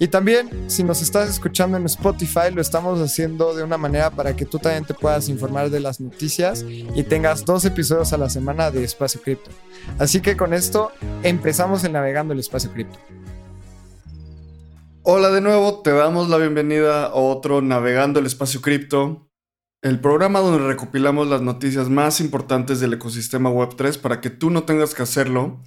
Y también, si nos estás escuchando en Spotify, lo estamos haciendo de una manera para que tú también te puedas informar de las noticias y tengas dos episodios a la semana de Espacio Cripto. Así que con esto empezamos el Navegando el Espacio Cripto. Hola de nuevo, te damos la bienvenida a otro Navegando el Espacio Cripto, el programa donde recopilamos las noticias más importantes del ecosistema Web3 para que tú no tengas que hacerlo.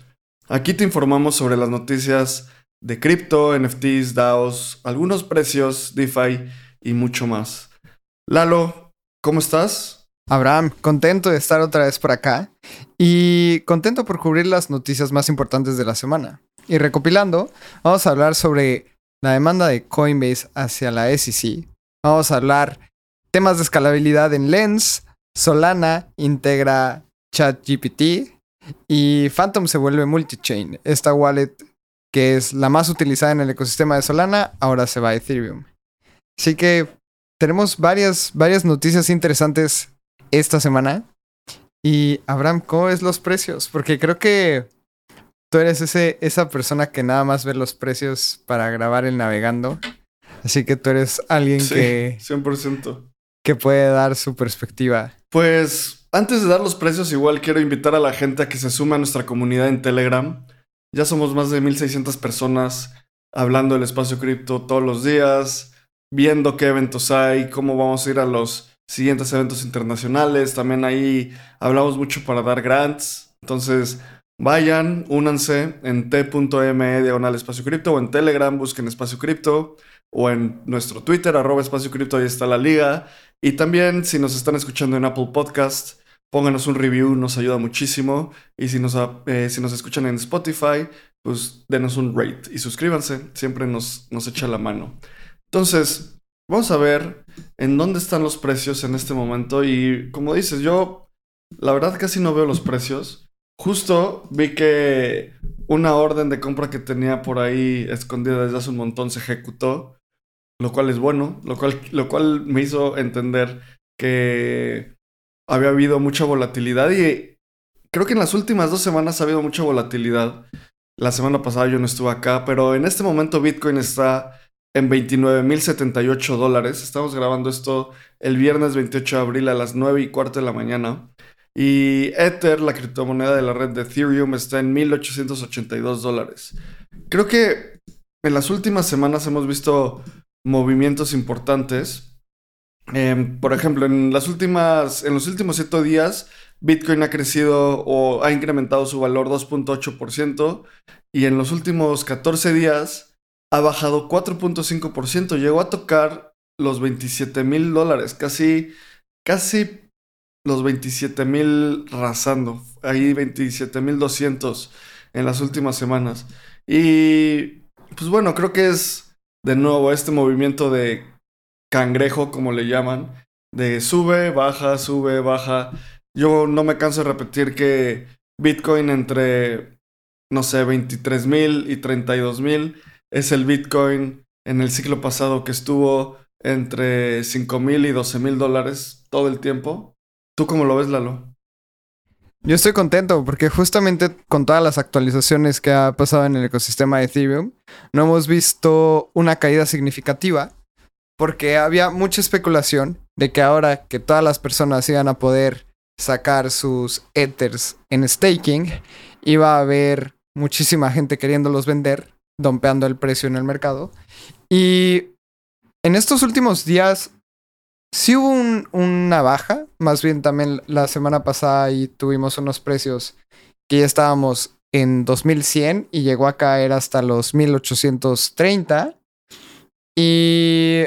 Aquí te informamos sobre las noticias de cripto, NFTs, DAOs, algunos precios, DeFi y mucho más. Lalo, ¿cómo estás? Abraham, contento de estar otra vez por acá y contento por cubrir las noticias más importantes de la semana. Y recopilando, vamos a hablar sobre la demanda de Coinbase hacia la SEC. Vamos a hablar temas de escalabilidad en Lens, Solana integra ChatGPT y Phantom se vuelve multichain. Esta wallet que es la más utilizada en el ecosistema de Solana, ahora se va a Ethereum. Así que tenemos varias, varias noticias interesantes esta semana. Y Abraham, ¿cómo ves los precios? Porque creo que tú eres ese, esa persona que nada más ve los precios para grabar el navegando. Así que tú eres alguien Sí, que, 100%. que puede dar su perspectiva. Pues antes de dar los precios, igual quiero invitar a la gente a que se sume a nuestra comunidad en Telegram. Ya somos más de 1600 personas hablando del espacio cripto todos los días, viendo qué eventos hay, cómo vamos a ir a los siguientes eventos internacionales. También ahí hablamos mucho para dar grants. Entonces, vayan, únanse en t.me diagonal espacio cripto o en Telegram, busquen espacio cripto o en nuestro Twitter, arroba espacio cripto, ahí está la liga. Y también, si nos están escuchando en Apple Podcast, pónganos un review, nos ayuda muchísimo. Y si nos, eh, si nos escuchan en Spotify, pues denos un rate y suscríbanse, siempre nos, nos echa la mano. Entonces, vamos a ver en dónde están los precios en este momento. Y como dices, yo la verdad casi no veo los precios. Justo vi que una orden de compra que tenía por ahí escondida desde hace un montón se ejecutó, lo cual es bueno, lo cual, lo cual me hizo entender que había habido mucha volatilidad y creo que en las últimas dos semanas ha habido mucha volatilidad. La semana pasada yo no estuve acá, pero en este momento Bitcoin está en 29.078 dólares. Estamos grabando esto el viernes 28 de abril a las 9 y cuarto de la mañana. Y Ether, la criptomoneda de la red de Ethereum, está en 1.882 dólares. Creo que en las últimas semanas hemos visto movimientos importantes. Eh, por ejemplo, en, las últimas, en los últimos 7 días, Bitcoin ha crecido o ha incrementado su valor 2.8% y en los últimos 14 días ha bajado 4.5%. Llegó a tocar los 27 mil dólares, casi, casi los 27 mil rasando. Ahí 27 mil 200 en las últimas semanas. Y pues bueno, creo que es de nuevo este movimiento de cangrejo, como le llaman, de sube, baja, sube, baja. Yo no me canso de repetir que Bitcoin entre, no sé, 23 mil y 32 mil es el Bitcoin en el ciclo pasado que estuvo entre 5 mil y 12 mil dólares todo el tiempo. ¿Tú cómo lo ves, Lalo? Yo estoy contento porque justamente con todas las actualizaciones que ha pasado en el ecosistema de Ethereum, no hemos visto una caída significativa porque había mucha especulación de que ahora que todas las personas iban a poder sacar sus ethers en staking, iba a haber muchísima gente queriéndolos vender, dompeando el precio en el mercado. Y en estos últimos días sí hubo un- una baja, más bien también la semana pasada y tuvimos unos precios que ya estábamos en 2100 y llegó a caer hasta los 1830. Y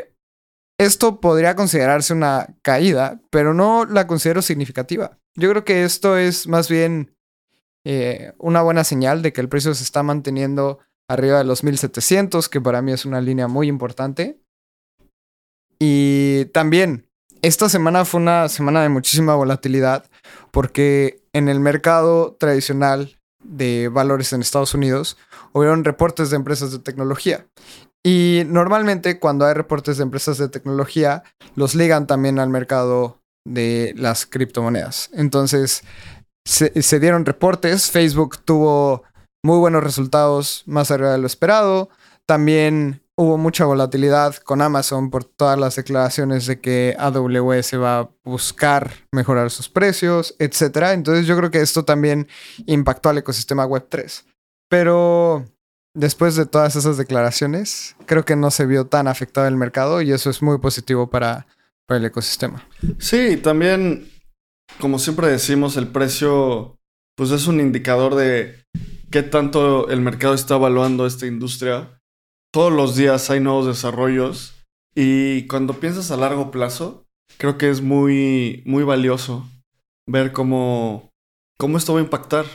esto podría considerarse una caída, pero no la considero significativa. Yo creo que esto es más bien eh, una buena señal de que el precio se está manteniendo arriba de los 1700, que para mí es una línea muy importante. Y también, esta semana fue una semana de muchísima volatilidad porque en el mercado tradicional de valores en Estados Unidos hubieron reportes de empresas de tecnología. Y normalmente cuando hay reportes de empresas de tecnología, los ligan también al mercado de las criptomonedas. Entonces, se, dieron reportes, Facebook tuvo muy buenos resultados más arriba de lo esperado. También hubo mucha volatilidad con Amazon por todas las declaraciones de que AWS va a buscar mejorar sus precios, etc. Entonces yo creo que esto también impactó al ecosistema Web3. Pero después de todas esas declaraciones, creo que no se vio tan afectado el mercado y eso es muy positivo para, para el ecosistema. Sí, también, como siempre decimos, el precio, pues es un indicador de qué tanto el mercado está evaluando esta industria. Todos los días hay nuevos desarrollos y cuando piensas a largo plazo, creo que es muy, muy valioso ver cómo, cómo esto va a impactar.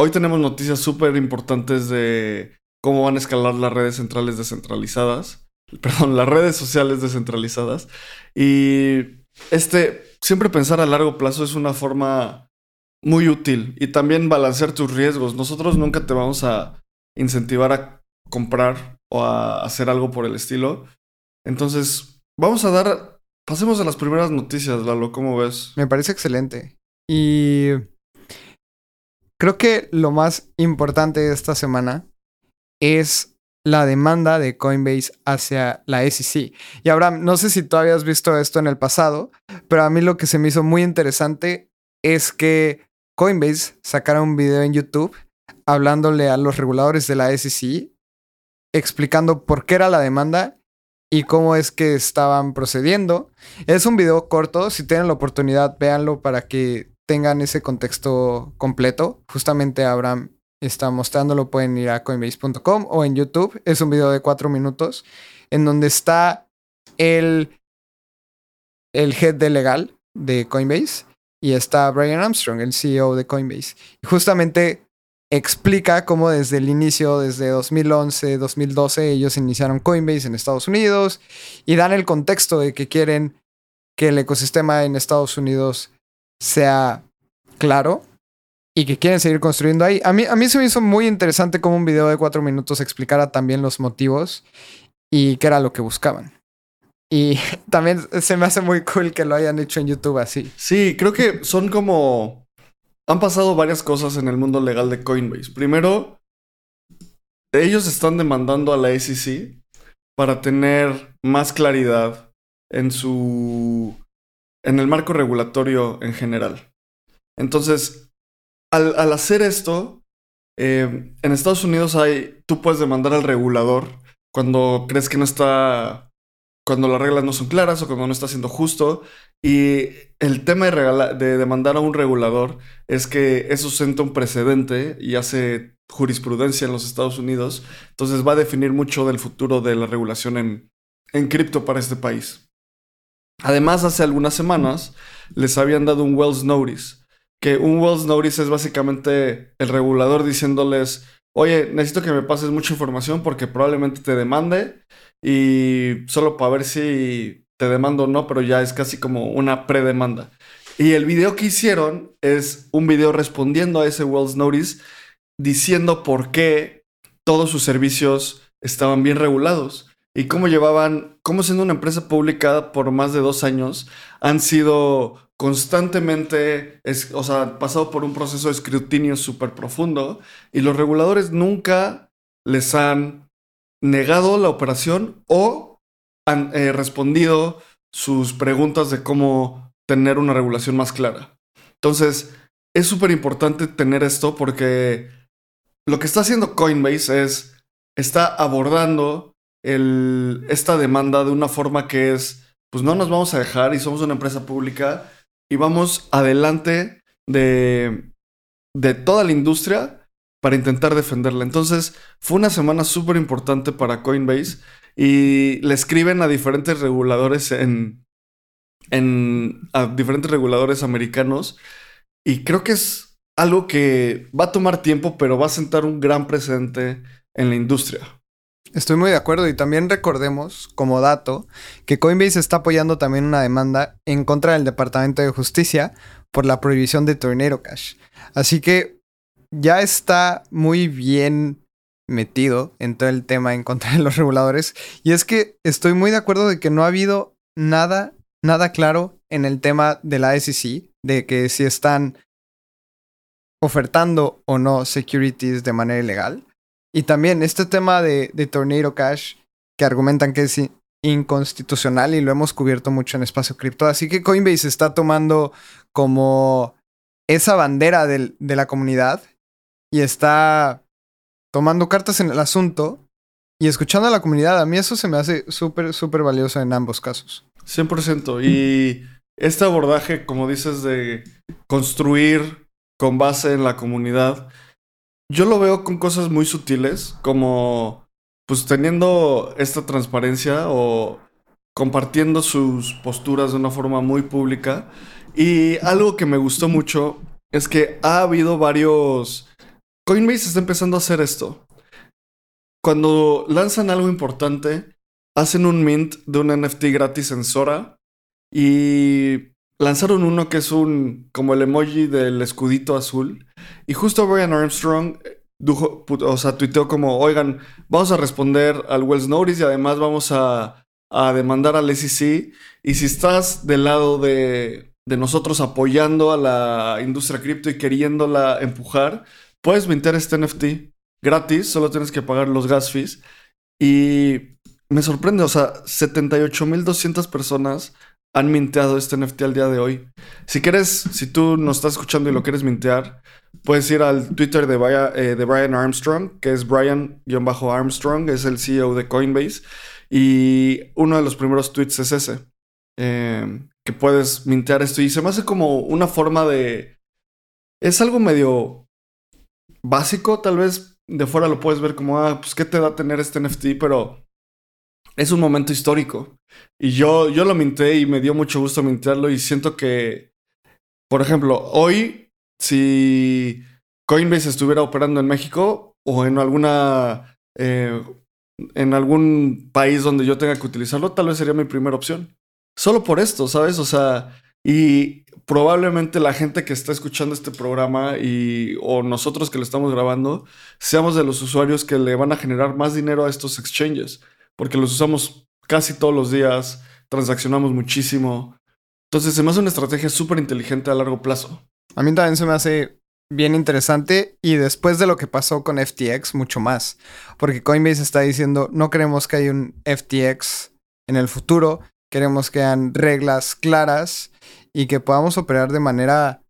Hoy tenemos noticias súper importantes de cómo van a escalar las redes centrales descentralizadas, perdón, las redes sociales descentralizadas. Y este, siempre pensar a largo plazo es una forma muy útil y también balancear tus riesgos. Nosotros nunca te vamos a incentivar a comprar o a hacer algo por el estilo. Entonces, vamos a dar, pasemos a las primeras noticias, Lalo, ¿cómo ves? Me parece excelente. Y creo que lo más importante de esta semana es la demanda de Coinbase hacia la SEC. Y Abraham, no sé si tú habías visto esto en el pasado, pero a mí lo que se me hizo muy interesante es que Coinbase sacara un video en YouTube hablándole a los reguladores de la SEC, explicando por qué era la demanda y cómo es que estaban procediendo. Es un video corto, si tienen la oportunidad, véanlo para que tengan ese contexto completo. Justamente Abraham está mostrándolo, pueden ir a coinbase.com o en YouTube. Es un video de cuatro minutos en donde está el, el head de legal de Coinbase y está Brian Armstrong, el CEO de Coinbase. Y justamente explica cómo desde el inicio, desde 2011, 2012, ellos iniciaron Coinbase en Estados Unidos y dan el contexto de que quieren que el ecosistema en Estados Unidos sea claro y que quieren seguir construyendo ahí. A mí, a mí se me hizo muy interesante como un video de cuatro minutos explicara también los motivos y qué era lo que buscaban. Y también se me hace muy cool que lo hayan hecho en YouTube así. Sí, creo que son como... Han pasado varias cosas en el mundo legal de Coinbase. Primero, ellos están demandando a la SEC para tener más claridad en su... en el marco regulatorio en general. Entonces, al, hacer esto, eh, en Estados Unidos hay... Tú puedes demandar al regulador cuando crees que no está cuando las reglas no son claras o cuando no está siendo justo. Y el tema de, demandar a un regulador es que eso senta un precedente y hace jurisprudencia en los Estados Unidos. Entonces va a definir mucho del futuro de la regulación en cripto para este país. Además, hace algunas semanas les habían dado un Wells Notice. Que un Wells Notice es básicamente el regulador diciéndoles, oye, necesito que me pases mucha información porque probablemente te demande y solo para ver si te demando o no, pero ya es casi como una predemanda. Y el video que hicieron es un video respondiendo a ese Wells Notice diciendo por qué todos sus servicios estaban bien regulados y cómo llevaban, cómo siendo una empresa pública por más de dos años, han sido constantemente, o sea, pasado por un proceso de escrutinio súper profundo y los reguladores nunca les han negado la operación o han eh, respondido sus preguntas de cómo tener una regulación más clara. Entonces, es súper importante tener esto porque lo que está haciendo Coinbase es, está abordando esta demanda de una forma que es, pues no nos vamos a dejar y somos una empresa pública y vamos adelante de, de toda la industria para intentar defenderla. Entonces, fue una semana súper importante para Coinbase y le escriben a diferentes reguladores en, en a diferentes reguladores americanos y creo que es algo que va a tomar tiempo, pero va a sentar un gran precedente en la industria. Estoy muy de acuerdo y también recordemos, como dato, que Coinbase está apoyando también una demanda en contra del Departamento de Justicia por la prohibición de Tornado Cash. Así que ya está muy bien metido en todo el tema en contra de los reguladores. Y es que estoy muy de acuerdo de que no ha habido nada, nada claro en el tema de la SEC, de que si están ofertando o no securities de manera ilegal. Y también este tema de, de Tornado Cash, que argumentan que es inconstitucional y lo hemos cubierto mucho en espacio cripto. Así que Coinbase está tomando como esa bandera del, de la comunidad y está tomando cartas en el asunto y escuchando a la comunidad. A mí eso se me hace súper, súper valioso en ambos casos. 100%. Y este abordaje, como dices, de construir con base en la comunidad, yo lo veo con cosas muy sutiles, como pues teniendo esta transparencia o compartiendo sus posturas de una forma muy pública. Y algo que me gustó mucho es que ha habido varios... Coinbase está empezando a hacer esto. Cuando lanzan algo importante, hacen un mint de un NFT gratis en Sora y lanzaron uno que es un como el emoji del escudito azul y justo Brian Armstrong eh, dijo, o sea, tuiteó como, oigan, vamos a responder al Wells Notice y además vamos a, a demandar al SEC. Y si estás del lado de, de nosotros apoyando a la industria cripto y queriéndola empujar, puedes mintar este NFT gratis, solo tienes que pagar los gas fees. Y me sorprende, o sea, 78.200 personas han minteado este NFT al día de hoy. Si quieres, si tú nos estás escuchando y lo quieres mintear, puedes ir al Twitter de, eh, Brian Armstrong, que es Brian-Armstrong, es el CEO de Coinbase. Y uno de los primeros tweets es ese, em, que puedes mintear esto. Y se me hace como una forma de... Es algo medio básico, tal vez de fuera lo puedes ver como, ah, pues qué te da tener este NFT, pero es un momento histórico. Y yo, yo lo minté y me dio mucho gusto mintearlo y siento que, por ejemplo, hoy, si Coinbase estuviera operando en México o en alguna... Eh, en algún país donde yo tenga que utilizarlo, tal vez sería mi primera opción. Solo por esto, ¿sabes? O sea, y probablemente la gente que está escuchando este programa y o nosotros que lo estamos grabando, seamos de los usuarios que le van a generar más dinero a estos exchanges porque los usamos casi todos los días, transaccionamos muchísimo. Entonces se me hace una estrategia súper inteligente a largo plazo. A mí también se me hace bien interesante y después de lo que pasó con FTX, mucho más. Porque Coinbase está diciendo, no queremos que haya un FTX en el futuro, queremos que hayan reglas claras y que podamos operar de manera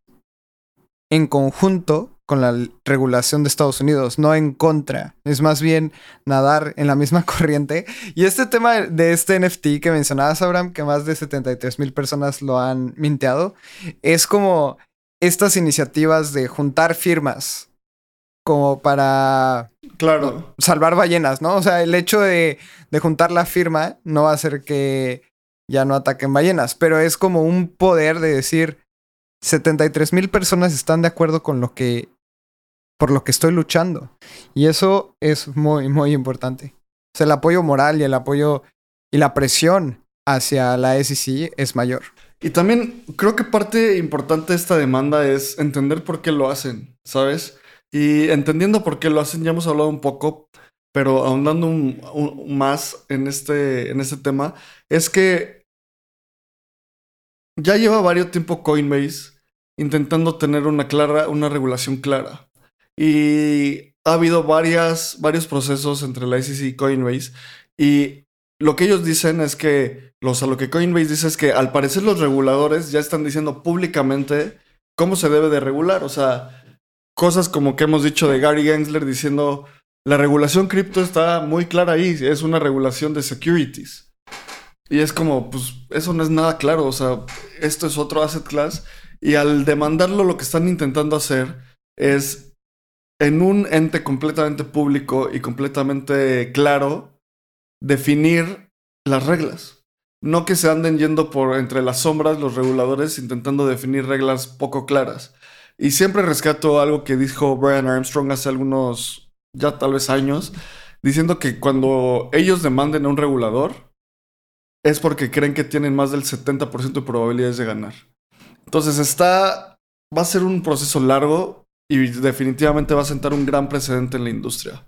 en conjunto con la regulación de Estados Unidos, no en contra. Es más bien nadar en la misma corriente. Y este tema de este NFT que mencionabas, Abraham, que más de 73 mil personas lo han minteado, es como estas iniciativas de juntar firmas como para claro. salvar ballenas, ¿no? O sea, el hecho de, de juntar la firma no va a hacer que ya no ataquen ballenas, pero es como un poder de decir, 73 mil personas están de acuerdo con lo que por lo que estoy luchando. Y eso es muy, muy importante. O sea, el apoyo moral y el apoyo y la presión hacia la SEC es mayor. Y también creo que parte importante de esta demanda es entender por qué lo hacen, ¿sabes? Y entendiendo por qué lo hacen, ya hemos hablado un poco, pero ahondando más en este, en este tema, es que ya lleva varios tiempo Coinbase intentando tener una clara, una regulación clara. Y ha habido varias, varios procesos entre la SEC y Coinbase. Y lo que ellos dicen es que, los, a lo que Coinbase dice es que al parecer los reguladores ya están diciendo públicamente cómo se debe de regular. O sea, cosas como que hemos dicho de Gary Gensler diciendo, la regulación cripto está muy clara ahí, es una regulación de securities. Y es como, pues eso no es nada claro, o sea, esto es otro asset class y al demandarlo lo que están intentando hacer es en un ente completamente público y completamente claro definir las reglas. No que se anden yendo por entre las sombras los reguladores intentando definir reglas poco claras. Y siempre rescato algo que dijo Brian Armstrong hace algunos, ya tal vez años, diciendo que cuando ellos demanden a un regulador, es porque creen que tienen más del 70% de probabilidades de ganar. Entonces está, va a ser un proceso largo y definitivamente va a sentar un gran precedente en la industria.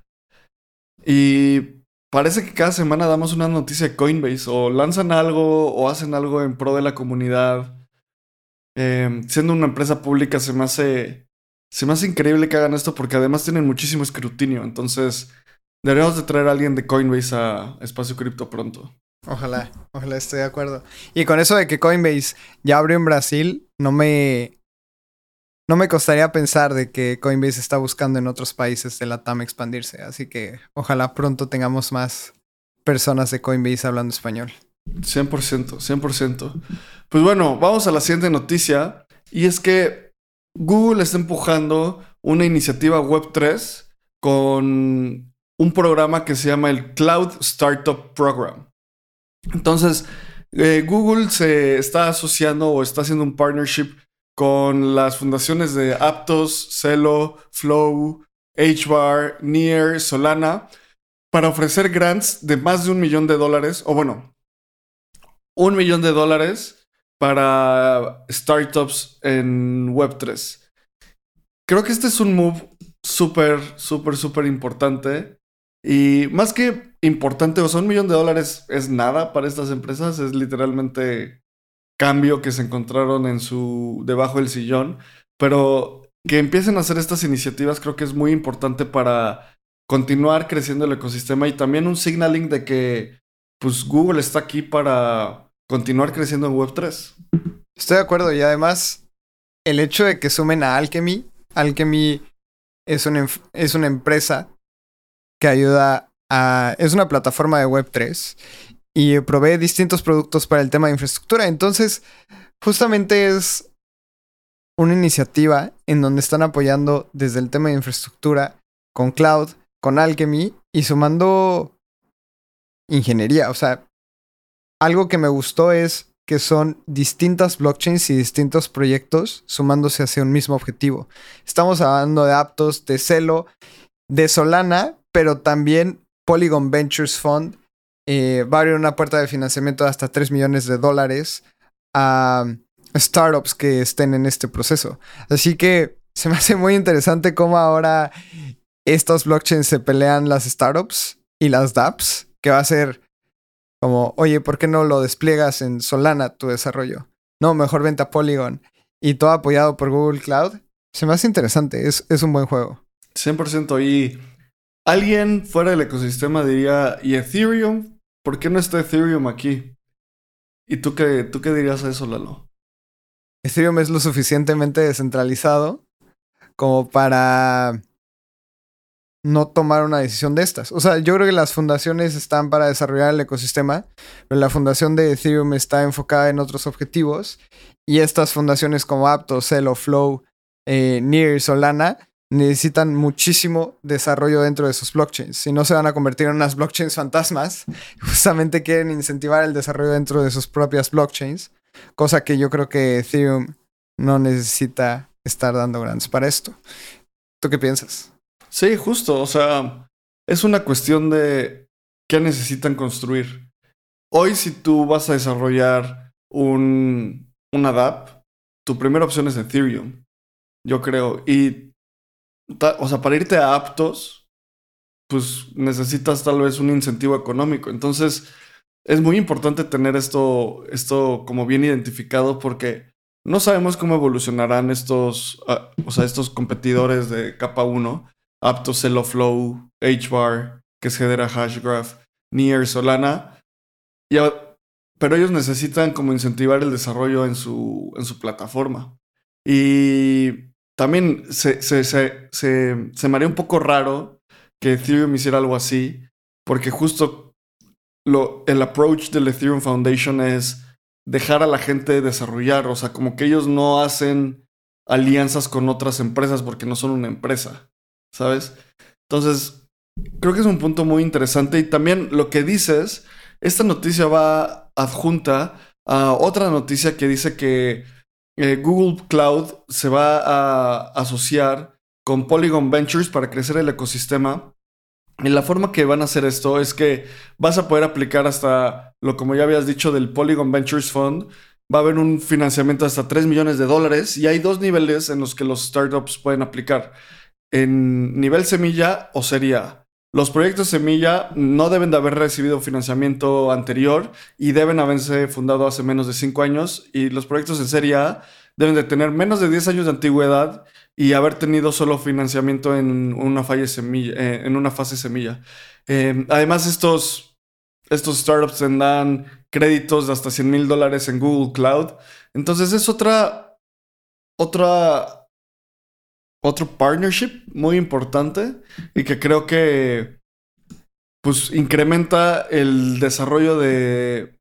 Y parece que cada semana damos una noticia de Coinbase o lanzan algo o hacen algo en pro de la comunidad. Em, siendo una empresa pública se me hace se me hace increíble que hagan esto porque además tienen muchísimo escrutinio. Entonces deberíamos de traer a alguien de Coinbase a Espacio Cripto pronto. Ojalá, ojalá esté de acuerdo. Y con eso de que Coinbase ya abrió en Brasil, no me no me costaría pensar de que Coinbase está buscando en otros países de la TAM expandirse. Así que ojalá pronto tengamos más personas de Coinbase hablando español. 100%, 100%. Pues bueno, vamos a la siguiente noticia. Y es que Google está empujando una iniciativa Web3 con un programa que se llama el Cloud Startup Program. Entonces, eh, Google se está asociando o está haciendo un partnership con las fundaciones de Aptos, Celo, Flow, HBAR, Near, Solana, para ofrecer grants de más de un millón de dólares, o bueno, un millón de dólares para startups en Web3. Creo que este es un move súper, súper, súper importante. Y más que importante, o sea, un millón de dólares es nada para estas empresas, es literalmente cambio que se encontraron en su debajo del sillón, pero que empiecen a hacer estas iniciativas creo que es muy importante para continuar creciendo el ecosistema y también un signaling de que pues Google está aquí para continuar creciendo en Web3. Estoy de acuerdo y además el hecho de que sumen a Alchemy, Alchemy es una, es una empresa que ayuda a... es una plataforma de Web3 y provee distintos productos para el tema de infraestructura. Entonces, justamente es una iniciativa en donde están apoyando desde el tema de infraestructura con cloud, con Alchemy y sumando ingeniería. O sea, algo que me gustó es que son distintas blockchains y distintos proyectos sumándose hacia un mismo objetivo. Estamos hablando de Aptos, de Celo, de Solana, pero también Polygon Ventures Fund eh, va a abrir una puerta de financiamiento de hasta 3 millones de dólares a startups que estén en este proceso. Así que se me hace muy interesante cómo ahora estos blockchains se pelean las startups y las dApps, que va a ser como, oye, ¿por qué no lo despliegas en Solana tu desarrollo? No, mejor vente a Polygon. Y todo apoyado por Google Cloud. Se me hace interesante, es, es un buen juego. 100% y alguien fuera del ecosistema diría, ¿y Ethereum? ¿Por qué no está Ethereum aquí? ¿Y tú qué, tú qué dirías a eso, Lalo? Ethereum es lo suficientemente descentralizado como para no tomar una decisión de estas. O sea, yo creo que las fundaciones están para desarrollar el ecosistema, pero la fundación de Ethereum está enfocada en otros objetivos y estas fundaciones como Aptos, Celo, Flow, eh, Near, Solana necesitan muchísimo desarrollo dentro de sus blockchains. Si no se van a convertir en unas blockchains fantasmas, justamente quieren incentivar el desarrollo dentro de sus propias blockchains, cosa que yo creo que Ethereum no necesita estar dando grants para esto. ¿Tú qué piensas? Sí, justo, o sea, es una cuestión de qué necesitan construir. Hoy si tú vas a desarrollar un, una tu primera opción es Ethereum, yo creo, y o sea, para irte a aptos, pues necesitas tal vez un incentivo económico. Entonces, es muy importante tener esto, esto como bien identificado porque no sabemos cómo evolucionarán estos, ah, o sea, estos competidores de capa 1, Aptos, Flow, HBAR, que es Hedera Hashgraph, Near, Solana. pero ellos necesitan como incentivar el desarrollo en su, en su plataforma. Y también se, se, se, se, me haría un poco raro que Ethereum hiciera algo así, porque justo lo, el approach del Ethereum Foundation es dejar a la gente desarrollar, o sea, como que ellos no hacen alianzas con otras empresas porque no son una empresa, ¿sabes? Entonces, creo que es un punto muy interesante y también lo que dices, esta noticia va adjunta a otra noticia que dice que eh, Google Cloud se va a asociar con Polygon Ventures para crecer el ecosistema. Y la forma que van a hacer esto es que vas a poder aplicar hasta lo como ya habías dicho del Polygon Ventures Fund. Va a haber un financiamiento hasta 3 millones de dólares y hay dos niveles en los que los startups pueden aplicar. En nivel semilla o sería los proyectos semilla no deben de haber recibido financiamiento anterior y deben haberse fundado hace menos de 5 años y los proyectos en serie A deben de tener menos de 10 años de antigüedad y haber tenido solo financiamiento en una, fase semilla. Eh, en una fase semilla. Eh, además, estos, estos startups tendrán créditos de hasta 100 mil dólares en Google Cloud. Entonces es otra, otra otro partnership muy importante y que creo que pues incrementa el desarrollo de,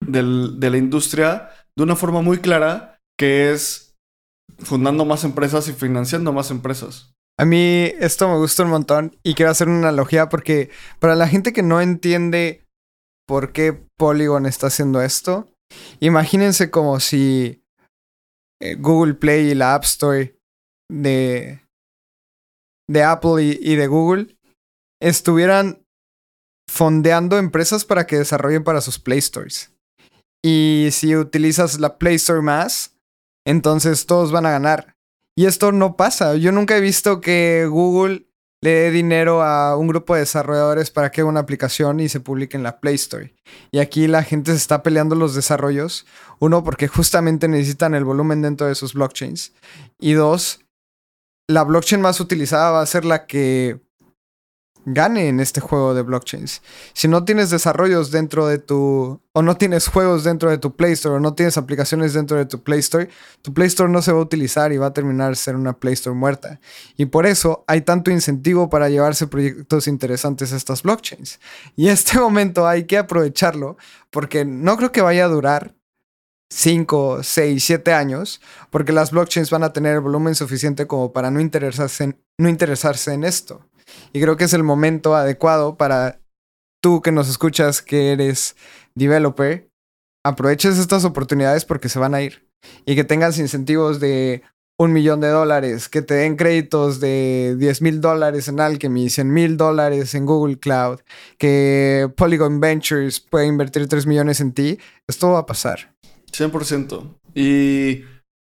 de la industria de una forma muy clara que es fundando más empresas y financiando más empresas. A mí esto me gusta un montón y quiero hacer una analogía porque para la gente que no entiende por qué Polygon está haciendo esto, imagínense como si eh, Google Play y la App Store de, de Apple y, de Google estuvieran fondeando empresas para que desarrollen para sus Play Stores. Y si utilizas la Play Store más, entonces todos van a ganar. Y esto no pasa. Yo nunca he visto que Google le dé dinero a un grupo de desarrolladores para que haga una aplicación y se publique en la Play Store. Y aquí la gente se está peleando los desarrollos. Uno, porque justamente necesitan el volumen dentro de sus blockchains. Y dos, la blockchain más utilizada va a ser la que gane en este juego de blockchains. Si no tienes desarrollos dentro de tu, o no tienes juegos dentro de tu Play Store, o no tienes aplicaciones dentro de tu Play Store, tu Play Store no se va a utilizar y va a terminar ser una Play Store muerta. Y por eso hay tanto incentivo para llevarse proyectos interesantes a estas blockchains. Y este momento hay que aprovecharlo porque no creo que vaya a durar 5, 6, 7 años, porque las blockchains van a tener volumen suficiente como para no interesarse, en, no interesarse en esto. Y creo que es el momento adecuado para tú que nos escuchas, que eres developer, aproveches estas oportunidades porque se van a ir. Y que tengas incentivos de un millón de dólares, que te den créditos de 10 mil dólares en Alchemy, 100 mil dólares en Google Cloud, que Polygon Ventures puede invertir 3 millones en ti, esto va a pasar. 100%. Y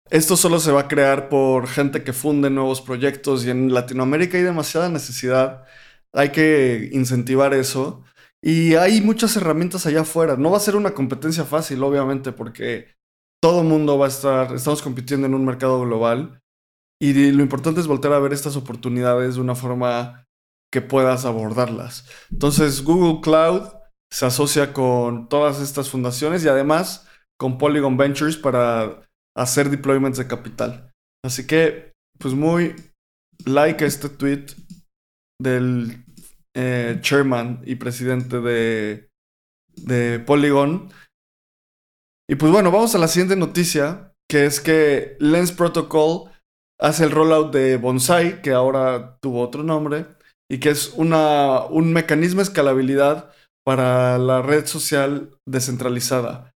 esto solo se va a crear por gente que funde nuevos proyectos y en Latinoamérica hay demasiada necesidad. Hay que incentivar eso. Y hay muchas herramientas allá afuera. No va a ser una competencia fácil, obviamente, porque todo mundo va a estar, estamos compitiendo en un mercado global. Y lo importante es volver a ver estas oportunidades de una forma que puedas abordarlas. Entonces, Google Cloud se asocia con todas estas fundaciones y además con Polygon Ventures para hacer deployments de capital. Así que, pues muy like este tweet del eh, chairman y presidente de, Polygon. Y pues bueno, vamos a la siguiente noticia, que es que Lens Protocol hace el rollout de Bonsai, que ahora tuvo otro nombre, y que es una, un mecanismo de escalabilidad para la red social descentralizada.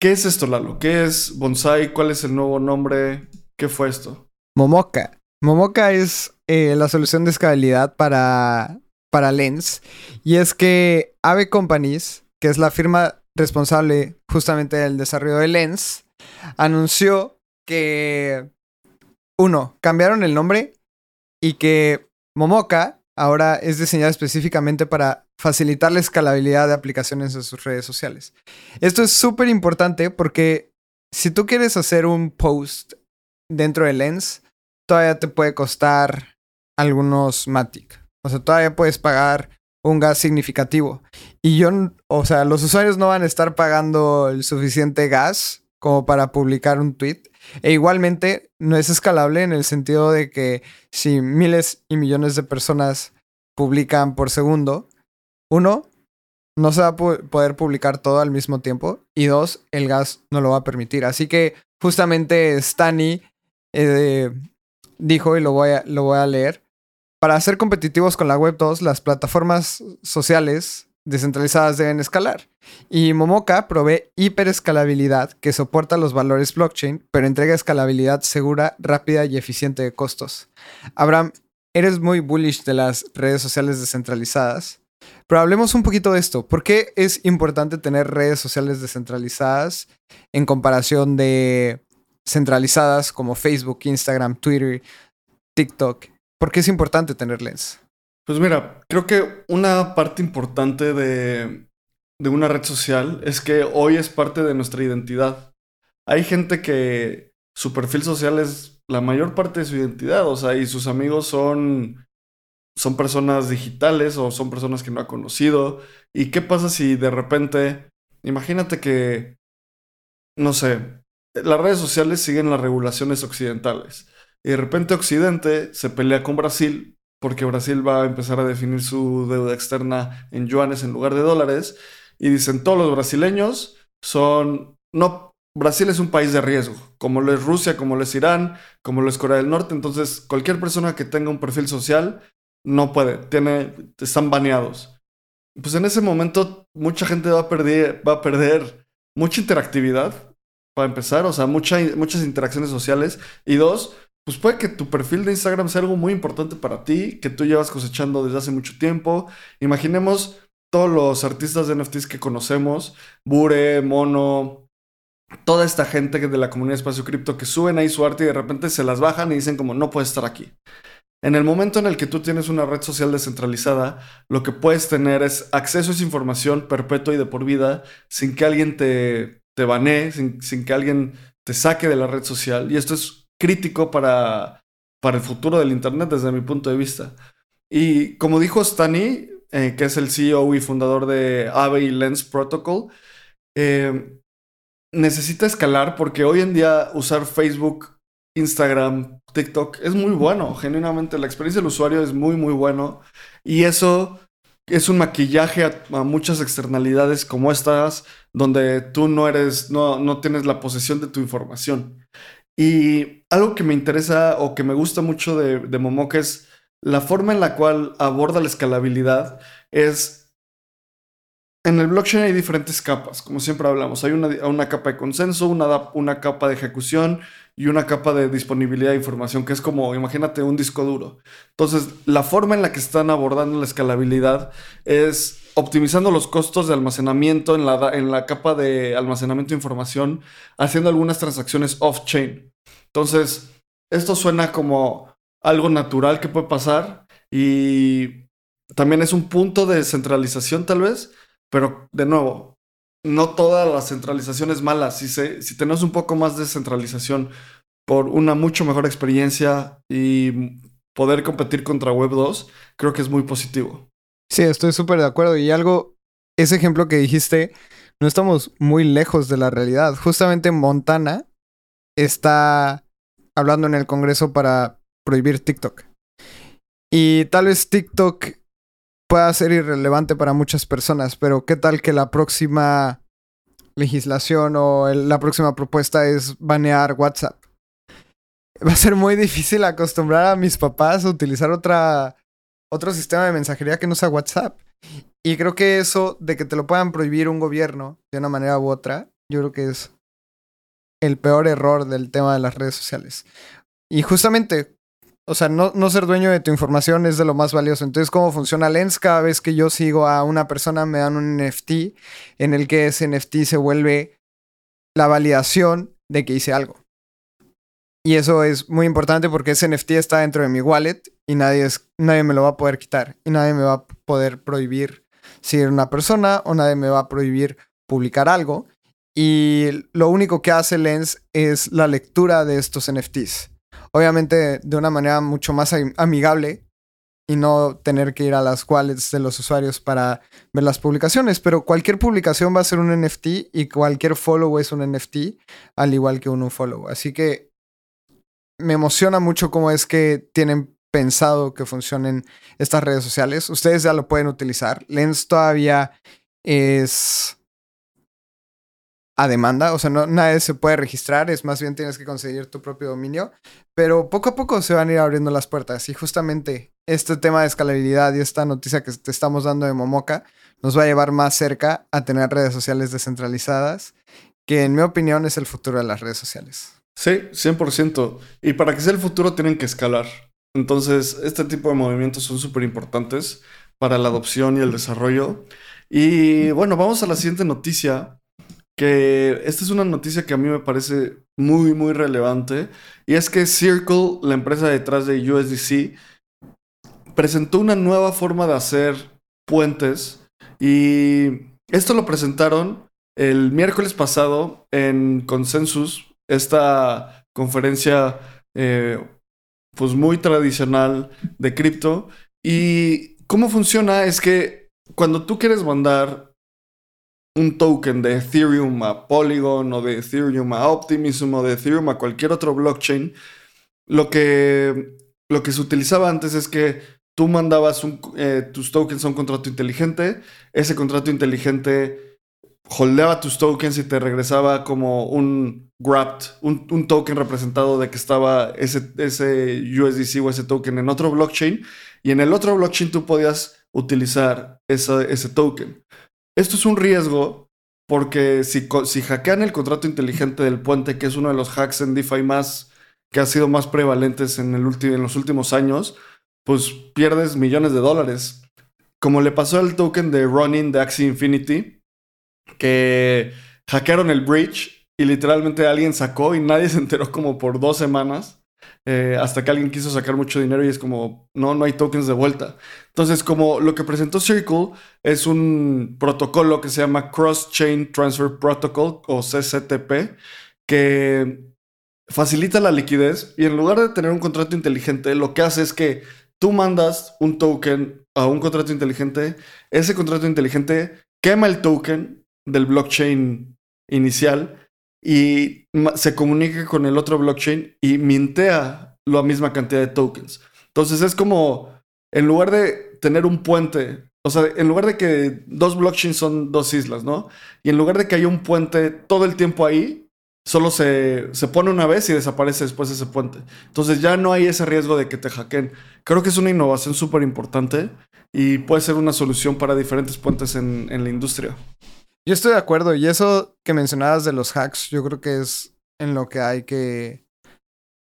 ¿Qué es esto, Lalo? ¿Qué es Bonsai? ¿Cuál es el nuevo nombre? ¿Qué fue esto? Momoka. Momoka es eh, la solución de escalabilidad para, para Lens. Y es que Ave Companies, que es la firma responsable justamente del desarrollo de Lens, anunció que, uno, cambiaron el nombre y que Momoka ahora es diseñada específicamente para facilitar la escalabilidad de aplicaciones en sus redes sociales. Esto es súper importante porque si tú quieres hacer un post dentro de Lens, todavía te puede costar algunos Matic. O sea, todavía puedes pagar un gas significativo. Y yo, o sea, los usuarios no van a estar pagando el suficiente gas como para publicar un tweet. E igualmente no es escalable en el sentido de que si miles y millones de personas publican por segundo. Uno, no se va a poder publicar todo al mismo tiempo. Y dos, el gas no lo va a permitir. Así que justamente Stani eh, dijo, y lo voy, a, lo voy a leer, para ser competitivos con la Web 2, las plataformas sociales descentralizadas deben escalar. Y Momoka provee hiperescalabilidad que soporta los valores blockchain, pero entrega escalabilidad segura, rápida y eficiente de costos. Abraham, eres muy bullish de las redes sociales descentralizadas. Pero hablemos un poquito de esto. ¿Por qué es importante tener redes sociales descentralizadas en comparación de centralizadas como Facebook, Instagram, Twitter, TikTok? ¿Por qué es importante tenerles? Pues mira, creo que una parte importante de, de una red social es que hoy es parte de nuestra identidad. Hay gente que su perfil social es la mayor parte de su identidad, o sea, y sus amigos son, son personas digitales o son personas que no ha conocido. ¿Y qué pasa si de repente, imagínate que, no sé, las redes sociales siguen las regulaciones occidentales y de repente Occidente se pelea con Brasil porque Brasil va a empezar a definir su deuda externa en yuanes en lugar de dólares. Y dicen, todos los brasileños son... No, Brasil es un país de riesgo, como lo es Rusia, como lo es Irán, como lo es Corea del Norte. Entonces, cualquier persona que tenga un perfil social no puede, tiene, están baneados. Pues en ese momento mucha gente va a perder, va a perder mucha interactividad, para empezar, o sea, mucha, muchas interacciones sociales. Y dos, pues puede que tu perfil de Instagram sea algo muy importante para ti, que tú llevas cosechando desde hace mucho tiempo. Imaginemos todos los artistas de NFTs que conocemos, Bure, Mono, toda esta gente de la comunidad Espacio Cripto que suben ahí su arte y de repente se las bajan y dicen como no puedes estar aquí. En el momento en el que tú tienes una red social descentralizada, lo que puedes tener es acceso a esa información perpetua y de por vida sin que alguien te, te banee, sin, sin que alguien te saque de la red social. Y esto es crítico para, para el futuro del Internet desde mi punto de vista. Y como dijo Stani, eh, que es el CEO y fundador de Aave y Lens Protocol, eh, necesita escalar porque hoy en día usar Facebook, Instagram, TikTok es muy bueno. Genuinamente la experiencia del usuario es muy, muy bueno. Y eso es un maquillaje a, muchas externalidades como estas, donde tú no eres, no, no tienes la posesión de tu información. Y algo que me interesa o que me gusta mucho de, de Momoka es la forma en la cual aborda la escalabilidad. Es. En el blockchain hay diferentes capas, como siempre hablamos. Hay una, una capa de consenso, una, una capa de ejecución y una capa de disponibilidad de información, que es como, imagínate, un disco duro. Entonces, la forma en la que están abordando la escalabilidad es optimizando los costos de almacenamiento en la, en la capa de almacenamiento de información, haciendo algunas transacciones off-chain. Entonces, esto suena como algo natural que puede pasar y también es un punto de centralización tal vez, pero de nuevo, no toda la centralización es mala. Si, se, si tenemos un poco más de centralización por una mucho mejor experiencia y poder competir contra Web 2, creo que es muy positivo. Sí, estoy súper de acuerdo. Y algo, ese ejemplo que dijiste, no estamos muy lejos de la realidad. Justamente Montana está hablando en el Congreso para prohibir TikTok. Y tal vez TikTok pueda ser irrelevante para muchas personas, pero ¿qué tal que la próxima legislación o la próxima propuesta es banear WhatsApp? Va a ser muy difícil acostumbrar a mis papás a utilizar otra, otro sistema de mensajería que no sea WhatsApp. Y creo que eso de que te lo puedan prohibir un gobierno de una manera u otra, yo creo que es el peor error del tema de las redes sociales. Y justamente, o sea, no, no ser dueño de tu información es de lo más valioso. Entonces, ¿cómo funciona Lens? Cada vez que yo sigo a una persona, me dan un NFT en el que ese NFT se vuelve la validación de que hice algo. Y eso es muy importante porque ese NFT está dentro de mi wallet y nadie, es, nadie me lo va a poder quitar. Y nadie me va a poder prohibir seguir una persona o nadie me va a prohibir publicar algo. Y lo único que hace Lens es la lectura de estos NFTs. Obviamente de una manera mucho más am- amigable y no tener que ir a las wallets de los usuarios para ver las publicaciones. Pero cualquier publicación va a ser un NFT y cualquier follow es un NFT, al igual que un unfollow. Así que me emociona mucho cómo es que tienen pensado que funcionen estas redes sociales. Ustedes ya lo pueden utilizar. Lens todavía es a demanda, o sea, no, nadie se puede registrar, es más bien tienes que conseguir tu propio dominio, pero poco a poco se van a ir abriendo las puertas y justamente este tema de escalabilidad y esta noticia que te estamos dando de Momoca nos va a llevar más cerca a tener redes sociales descentralizadas, que en mi opinión es el futuro de las redes sociales. Sí, 100%. Y para que sea el futuro tienen que escalar. Entonces, este tipo de movimientos son súper importantes para la adopción y el desarrollo. Y bueno, vamos a la siguiente noticia, que esta es una noticia que a mí me parece muy, muy relevante. Y es que Circle, la empresa detrás de USDC, presentó una nueva forma de hacer puentes. Y esto lo presentaron el miércoles pasado en Consensus, esta conferencia eh, pues muy tradicional de cripto. Y cómo funciona es que cuando tú quieres mandar un token de Ethereum a Polygon o de Ethereum a Optimism o de Ethereum a cualquier otro blockchain, lo que, lo que se utilizaba antes es que tú mandabas eh, tus tokens a un contrato inteligente, ese contrato inteligente holdeaba tus tokens y te regresaba como un wrapped, un, token representado de que estaba ese, ese USDC o ese token en otro blockchain y en el otro blockchain tú podías utilizar ese token. Esto es un riesgo porque si, si hackean el contrato inteligente del puente, que es uno de los hacks en DeFi más que ha sido más prevalentes en, el en los últimos años, pues pierdes millones de dólares. Como le pasó al token de Running de Axie Infinity, que hackearon el bridge y literalmente alguien sacó y nadie se enteró como por dos semanas. Eh, hasta que alguien quiso sacar mucho dinero y es como, no, no hay tokens de vuelta. Entonces, como lo que presentó Circle es un protocolo que se llama Cross Chain Transfer Protocol o CCTP, que facilita la liquidez y en lugar de tener un contrato inteligente, lo que hace es que tú mandas un token a un contrato inteligente, ese contrato inteligente quema el token del blockchain inicial y se comunica con el otro blockchain y mintea la misma cantidad de tokens. Entonces es como, en lugar de tener un puente, o sea, en lugar de que dos blockchains son dos islas, ¿no? Y en lugar de que haya un puente todo el tiempo ahí, solo se, se pone una vez y desaparece después ese puente. Entonces ya no hay ese riesgo de que te hackeen. Creo que es una innovación súper importante y puede ser una solución para diferentes puentes en, en la industria. Yo estoy de acuerdo y eso que mencionabas de los hacks, yo creo que es en lo que hay que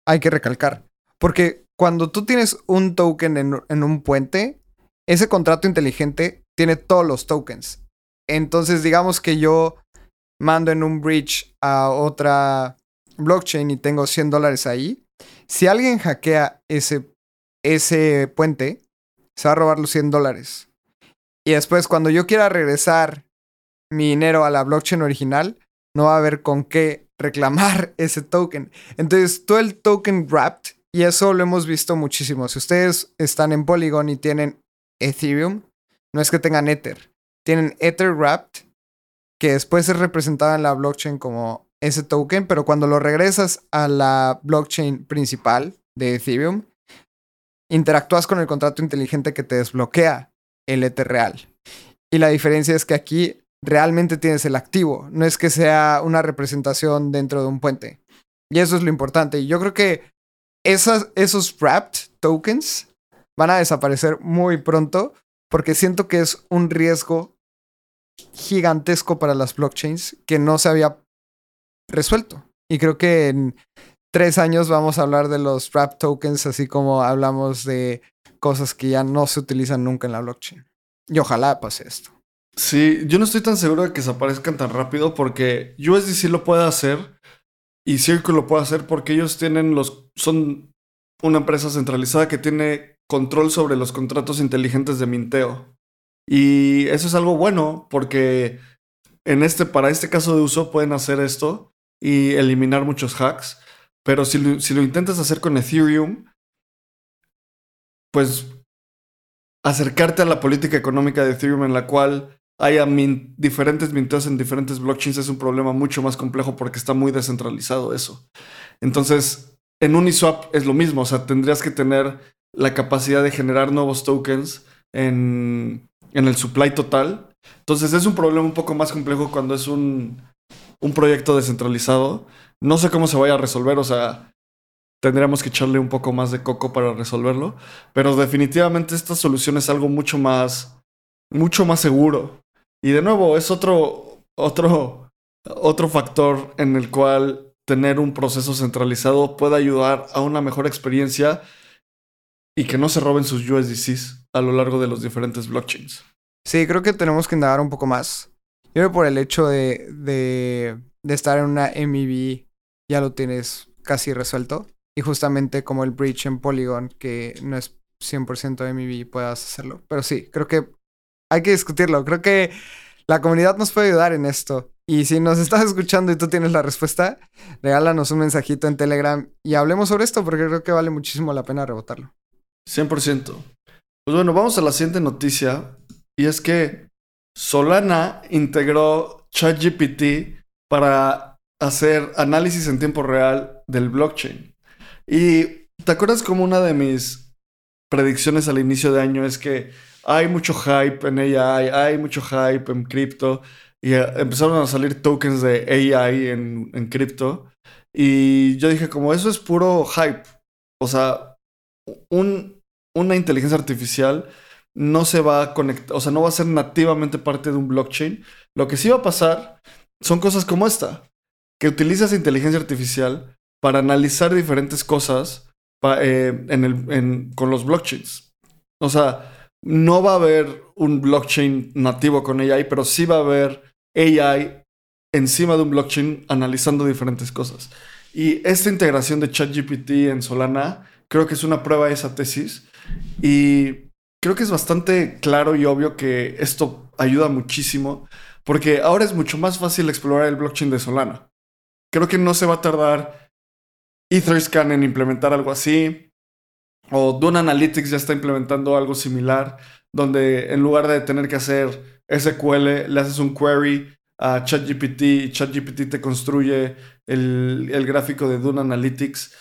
hay que recalcar, porque cuando tú tienes un token en, un puente, ese contrato inteligente tiene todos los tokens. Entonces, digamos que yo mando en un bridge a otra blockchain y tengo 100 dólares ahí. Si alguien hackea ese, ese puente, se va a robar los 100 dólares. Y después, cuando yo quiera regresar mi dinero a la blockchain original, no va a haber con qué reclamar ese token. Entonces, todo el token wrapped, y eso lo hemos visto muchísimo. Si ustedes están en Polygon y tienen Ethereum, no es que tengan Ether, tienen Ether wrapped, que después es representado en la blockchain como ese token, pero cuando lo regresas a la blockchain principal de Ethereum, interactúas con el contrato inteligente que te desbloquea el Ether real. Y la diferencia es que aquí realmente tienes el activo, no es que sea una representación dentro de un puente. Y eso es lo importante. Y yo creo que esos wrapped tokens van a desaparecer muy pronto porque siento que es un riesgo gigantesco para las blockchains que no se había resuelto. Y creo que en tres años vamos a hablar de los wrapped tokens, así como hablamos de cosas que ya no se utilizan nunca en la blockchain. Y ojalá pase esto. Sí, yo no estoy tan seguro de que desaparezcan tan rápido porque USDC lo puede hacer y Circle lo puede hacer porque ellos tienen los. son una empresa centralizada que tiene control sobre los contratos inteligentes de minteo. Y eso es algo bueno porque en este, para este caso de uso pueden hacer esto y eliminar muchos hacks. Pero si si lo intentas hacer con Ethereum, pues acercarte a la política económica de Ethereum en la cual haya diferentes minteos en diferentes blockchains es un problema mucho más complejo porque está muy descentralizado eso. Entonces, en Uniswap es lo mismo, o sea, tendrías que tener la capacidad de generar nuevos tokens en, en el supply total. Entonces es un problema un poco más complejo cuando es un, un proyecto descentralizado. No sé cómo se vaya a resolver, o sea, tendríamos que echarle un poco más de coco para resolverlo. Pero definitivamente esta solución es algo mucho más, mucho más seguro. Y de nuevo, es otro, otro, otro factor en el cual tener un proceso centralizado puede ayudar a una mejor experiencia y que no se roben sus USDCs a lo largo de los diferentes blockchains. Sí, creo que tenemos que indagar un poco más. Yo creo por el hecho de, de, de estar en una MEV ya lo tienes casi resuelto. Y justamente como el bridge en Polygon, que no es 100% MEV, puedas hacerlo. Pero sí, creo que hay que discutirlo. Creo que la comunidad nos puede ayudar en esto. Y si nos estás escuchando y tú tienes la respuesta, regálanos un mensajito en Telegram y hablemos sobre esto porque creo que vale muchísimo la pena rebotarlo. 100%. Pues bueno, vamos a la siguiente noticia. Y es que Solana integró ChatGPT para hacer análisis en tiempo real del blockchain. Y te acuerdas como una de mis predicciones al inicio de año es que hay mucho hype en AI, hay mucho hype en cripto. Y eh, empezaron a salir tokens de AI en, en cripto. Y yo dije, como eso es puro hype. O sea, un, una inteligencia artificial no se va a conectar, o sea, no va a ser nativamente parte de un blockchain. Lo que sí va a pasar son cosas como esta, que utilizas inteligencia artificial para analizar diferentes cosas eh, en el, con los blockchains. O sea, no va a haber un blockchain nativo con AI, pero sí va a haber AI encima de un blockchain analizando diferentes cosas. Y esta integración de ChatGPT en Solana creo que es una prueba de esa tesis. Y creo que es bastante claro y obvio que esto ayuda muchísimo porque ahora es mucho más fácil explorar el blockchain de Solana. Creo que no se va a tardar Etherscan en implementar algo así. O Dune Analytics ya está implementando algo similar, donde en lugar de tener que hacer SQL, le haces un query a ChatGPT y ChatGPT te construye el, el gráfico de Dune Analytics.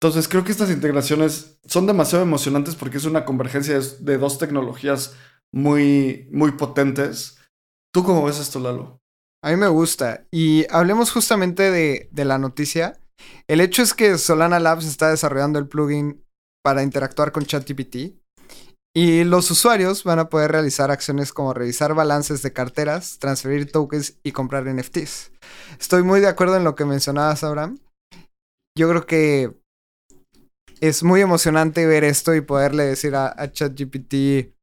Entonces creo que estas integraciones son demasiado emocionantes porque es una convergencia de, dos tecnologías muy, muy potentes. ¿Tú cómo ves esto, Lalo? A mí me gusta. Y hablemos justamente de, de la noticia. El hecho es que Solana Labs está desarrollando el plugin para interactuar con ChatGPT. Y los usuarios van a poder realizar acciones como revisar balances de carteras, transferir tokens y comprar NFTs. Estoy muy de acuerdo en lo que mencionabas, Abraham. Yo creo que es muy emocionante ver esto y poderle decir a, ChatGPT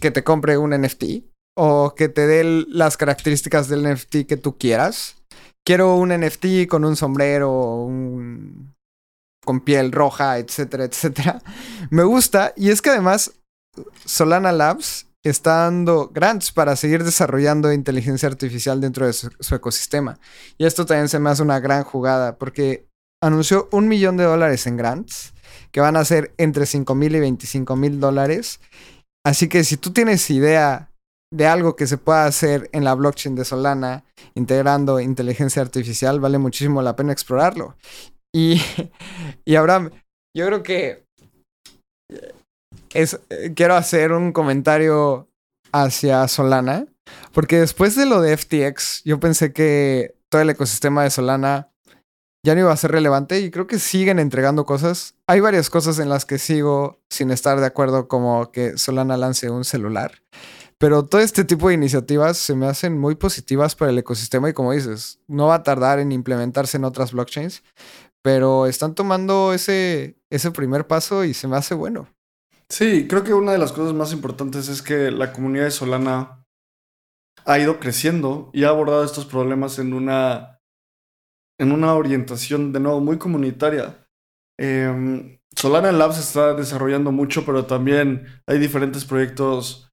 que te compre un NFT o que te dé las características del NFT que tú quieras. Quiero un NFT con un sombrero, un con piel roja, etcétera, etcétera. Me gusta y es que además Solana Labs está dando grants para seguir desarrollando inteligencia artificial dentro de su, ecosistema. Y esto también se me hace una gran jugada porque anunció un millón de dólares en grants que van a ser entre 5 mil y 25 mil dólares. Así que si tú tienes idea de algo que se pueda hacer en la blockchain de Solana, integrando inteligencia artificial, vale muchísimo la pena explorarlo. Y, y Abraham, yo creo que es, eh, quiero hacer un comentario hacia Solana, porque después de lo de FTX, yo pensé que todo el ecosistema de Solana ya no iba a ser relevante y creo que siguen entregando cosas. Hay varias cosas en las que sigo sin estar de acuerdo, como que Solana lance un celular. Pero todo este tipo de iniciativas se me hacen muy positivas para el ecosistema y como dices, no va a tardar en implementarse en otras blockchains, pero están tomando ese, ese primer paso y se me hace bueno. Sí, creo que una de las cosas más importantes es que la comunidad de Solana ha ido creciendo y ha abordado estos problemas en una, en una orientación de nuevo muy comunitaria. Em, Solana Labs está desarrollando mucho, pero también hay diferentes proyectos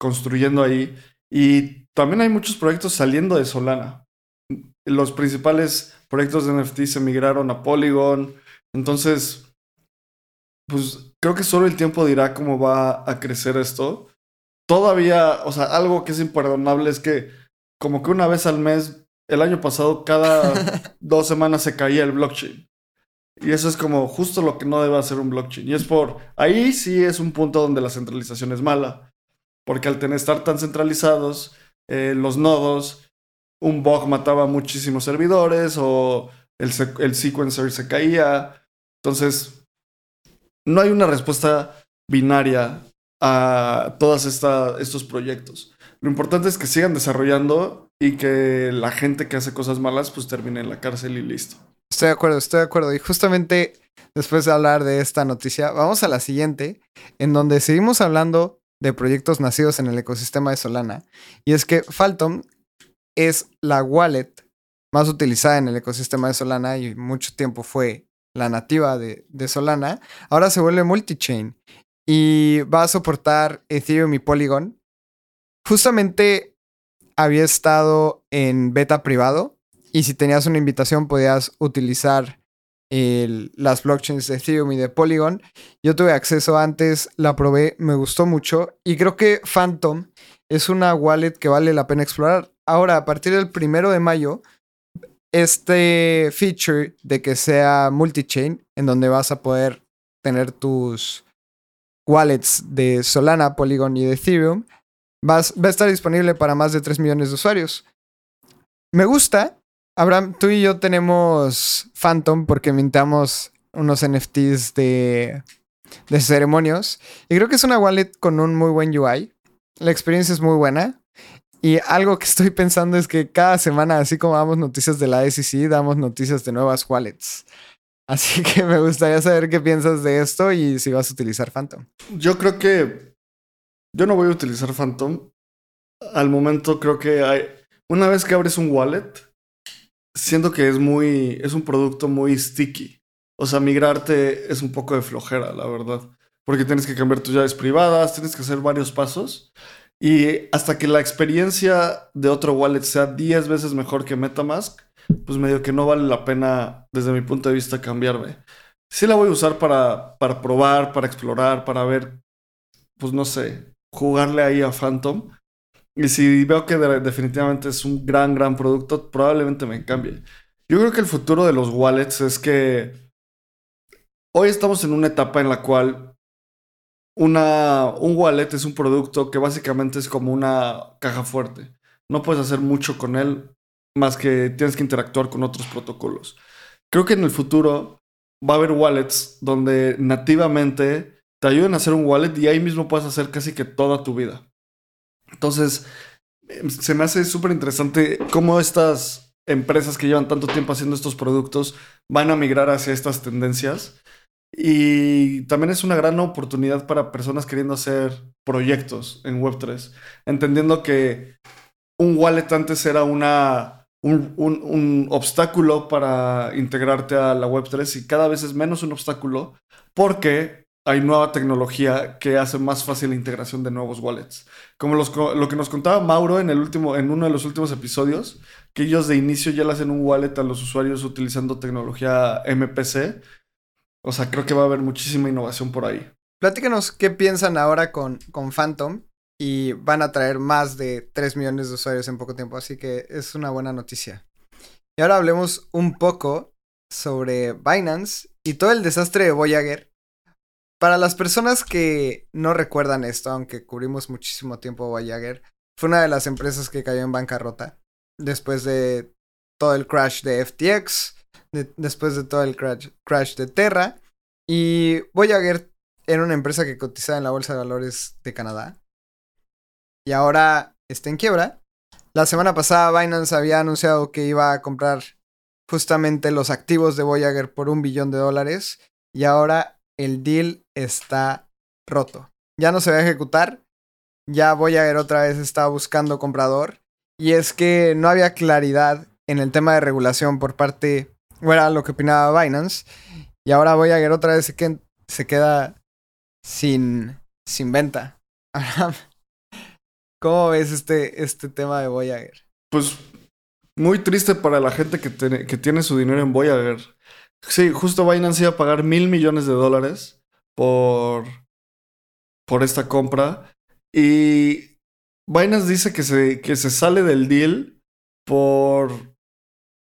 construyendo ahí y también hay muchos proyectos saliendo de Solana. Los principales proyectos de NFT se migraron a Polygon, entonces pues creo que solo el tiempo dirá cómo va a crecer esto. Todavía, o sea, algo que es imperdonable es que como que una vez al mes, el año pasado, cada dos semanas se caía el blockchain. Y eso es como justo lo que no debe hacer un blockchain. Y es por, ahí sí es un punto donde la centralización es mala. Porque al tener estar tan centralizados, eh, los nodos, un bug mataba muchísimos servidores o el, el sequencer se caía. Entonces, no hay una respuesta binaria a todos estos proyectos. Lo importante es que sigan desarrollando y que la gente que hace cosas malas pues termine en la cárcel y listo. Estoy de acuerdo, estoy de acuerdo. Y justamente después de hablar de esta noticia, vamos a la siguiente, en donde seguimos hablando de proyectos nacidos en el ecosistema de Solana. Y es que Phantom es la wallet más utilizada en el ecosistema de Solana y mucho tiempo fue la nativa de, Solana. Ahora se vuelve multichain y va a soportar Ethereum y Polygon. Justamente había estado en beta privado y si tenías una invitación podías utilizar las blockchains de Ethereum y de Polygon. Yo tuve acceso antes, la probé, me gustó mucho y creo que Phantom es una wallet que vale la pena explorar. Ahora, a partir del primero de mayo, este feature de que sea multichain, en donde vas a poder tener tus wallets de Solana, Polygon y de Ethereum, vas- va a estar disponible para más de 3 millones de usuarios. Me gusta. Abraham, tú y yo tenemos Phantom porque mintamos unos NFTs de, de ceremonios. Y creo que es una wallet con un muy buen UI. La experiencia es muy buena. Y algo que estoy pensando es que cada semana, así como damos noticias de la SEC, damos noticias de nuevas wallets. Así que me gustaría saber qué piensas de esto y si vas a utilizar Phantom. Yo creo que yo no voy a utilizar Phantom. Al momento creo que hay una vez que abres un wallet, siento que es muy es un producto muy sticky. O sea, migrarte es un poco de flojera, la verdad, porque tienes que cambiar tus llaves privadas, tienes que hacer varios pasos y hasta que la experiencia de otro wallet sea 10 veces mejor que MetaMask, pues medio que no vale la pena desde mi punto de vista cambiarme. Sí la voy a usar para, para probar, para explorar, para ver, pues no sé, jugarle ahí a Phantom. Y si veo que de- definitivamente es un gran, gran producto, probablemente me cambie. Yo creo que el futuro de los wallets es que hoy estamos en una etapa en la cual una, un wallet es un producto que básicamente es como una caja fuerte. No puedes hacer mucho con él más que tienes que interactuar con otros protocolos. Creo que en el futuro va a haber wallets donde nativamente te ayuden a hacer un wallet y ahí mismo puedes hacer casi que toda tu vida. Entonces, eh, se me hace súper interesante cómo estas empresas que llevan tanto tiempo haciendo estos productos van a migrar hacia estas tendencias. Y también es una gran oportunidad para personas queriendo hacer proyectos en Web3, entendiendo que un wallet antes era una, un, un- obstáculo para integrarte a la Web3 y cada vez es menos un obstáculo porque hay nueva tecnología que hace más fácil la integración de nuevos wallets. Como lo que nos contaba Mauro en, el último, en uno de los últimos episodios, que ellos de inicio ya le hacen un wallet a los usuarios utilizando tecnología MPC. O sea, creo que va a haber muchísima innovación por ahí. Platícanos qué piensan ahora con, con Phantom y van a traer más de 3 millones de usuarios en poco tiempo, así que es una buena noticia. Y ahora hablemos un poco sobre Binance y todo el desastre de Voyager. Para las personas que no recuerdan esto, aunque cubrimos muchísimo tiempo Voyager, fue una de las empresas que cayó en bancarrota después de todo el crash de FTX, de- después de todo el crash, crash de Terra. Y Voyager era una empresa que cotizaba en la Bolsa de Valores de Canadá. Y ahora está en quiebra. La semana pasada Binance había anunciado que iba a comprar justamente los activos de Voyager por un billón de dólares. Y ahora el deal está roto. Ya no se va a ejecutar. Ya Voyager otra vez está buscando comprador. Y es que no había claridad en el tema de regulación por parte, era lo que opinaba Binance. Y ahora Voyager otra vez se, que- se queda sin, sin venta. ¿cómo ves este, este tema de Voyager? Pues muy triste para la gente que, tiene- que tiene su dinero en Voyager. Sí, justo Binance iba a pagar mil millones de dólares por, por esta compra. Y Binance dice que se, que se sale del deal por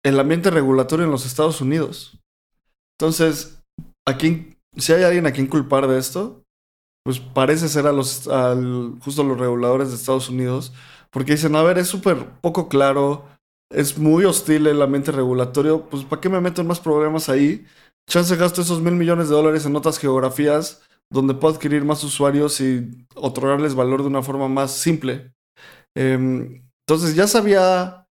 el ambiente regulatorio en los Estados Unidos. Entonces, ¿a quién, si hay alguien a quien culpar de esto, pues parece ser a los, justo a los reguladores de Estados Unidos, porque dicen, a ver, es súper poco claro, es muy hostil el ambiente regulatorio, pues ¿para qué me meto en más problemas ahí? Chance gasto esos mil millones de dólares en otras geografías donde puedo adquirir más usuarios y otorgarles valor de una forma más simple. Em, entonces ya se había,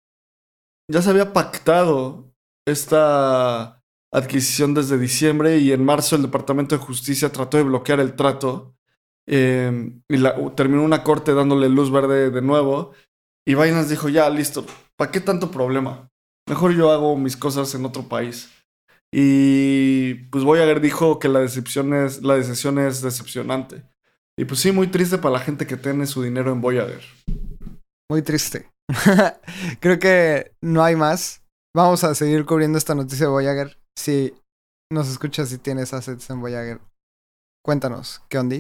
ya se había pactado esta adquisición desde diciembre y en marzo el Departamento de Justicia trató de bloquear el trato em, y terminó una corte dándole luz verde de nuevo y Binance dijo ya listo, ¿para qué tanto problema? Mejor yo hago mis cosas en otro país. Y pues Voyager dijo que la decepción es, la decisión es decepcionante. Y pues sí, muy triste para la gente que tiene su dinero en Voyager. Muy triste. Creo que no hay más. Vamos a seguir cubriendo esta noticia de Voyager. Si nos escuchas y tienes assets en Voyager, cuéntanos, ¿qué onda?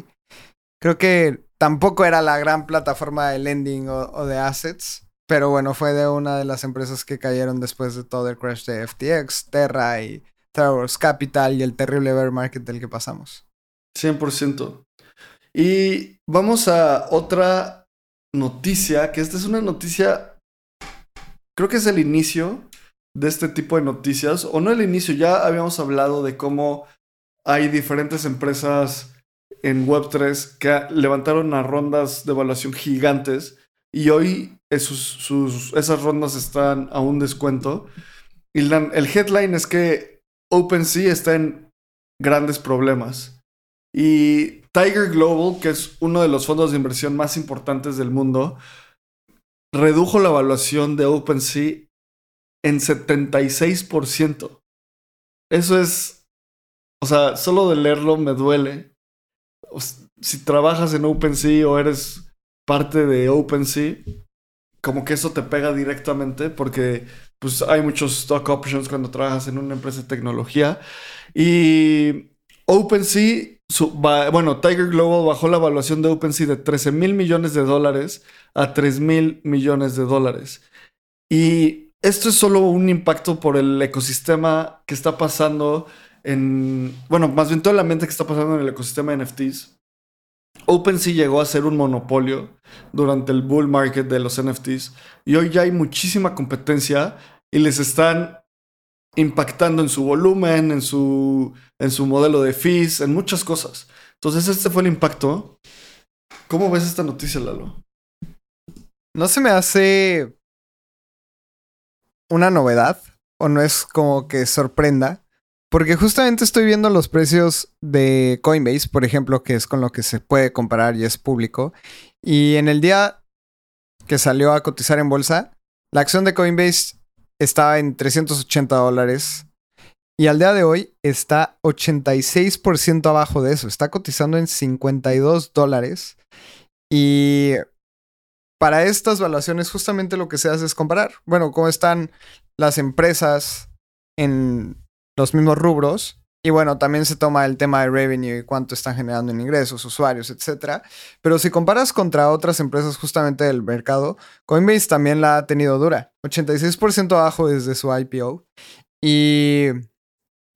Creo que tampoco era la gran plataforma de lending o de assets. Pero bueno, fue de una de las empresas que cayeron después de todo el crash de FTX, Terra y Wars Capital y el terrible bear market del que pasamos. 100%. Y vamos a otra noticia, que esta es una noticia, creo que es el inicio de este tipo de noticias, o no el inicio, ya habíamos hablado de cómo hay diferentes empresas en Web3 que levantaron a rondas de evaluación gigantes y hoy esas rondas están a un descuento. Y el headline es que OpenSea está en grandes problemas. Y Tiger Global, que es uno de los fondos de inversión más importantes del mundo, redujo la evaluación de OpenSea en 76%. Eso es, o sea, solo de leerlo me duele. Si trabajas en OpenSea o eres parte de OpenSea, como que eso te pega directamente porque pues hay muchos stock options cuando trabajas en una empresa de tecnología. Y OpenSea, bueno, Tiger Global bajó la evaluación de OpenSea de 13 mil millones de dólares a 3 mil millones de dólares. Y esto es solo un impacto por el ecosistema que está pasando en, bueno, más bien toda la mente que está pasando en el ecosistema de NFTs. OpenSea llegó a ser un monopolio durante el bull market de los NFTs y hoy ya hay muchísima competencia y les están impactando en su volumen, en su, en su modelo de fees, en muchas cosas. Entonces este fue el impacto. ¿Cómo ves esta noticia, Lalo? No se me hace una novedad o no es como que sorprenda porque justamente estoy viendo los precios de Coinbase, por ejemplo, que es con lo que se puede comparar y es público. Y en el día que salió a cotizar en bolsa, la acción de Coinbase estaba en 380 dólares. Y al día de hoy está 86% abajo de eso. Está cotizando en 52 dólares. Y para estas valuaciones justamente lo que se hace es comparar. Bueno, cómo están las empresas en los mismos rubros. Y bueno, también se toma el tema de revenue y cuánto están generando en ingresos, usuarios, etc. Pero si comparas contra otras empresas justamente del mercado, Coinbase también la ha tenido dura. 86% abajo desde su IPO. Y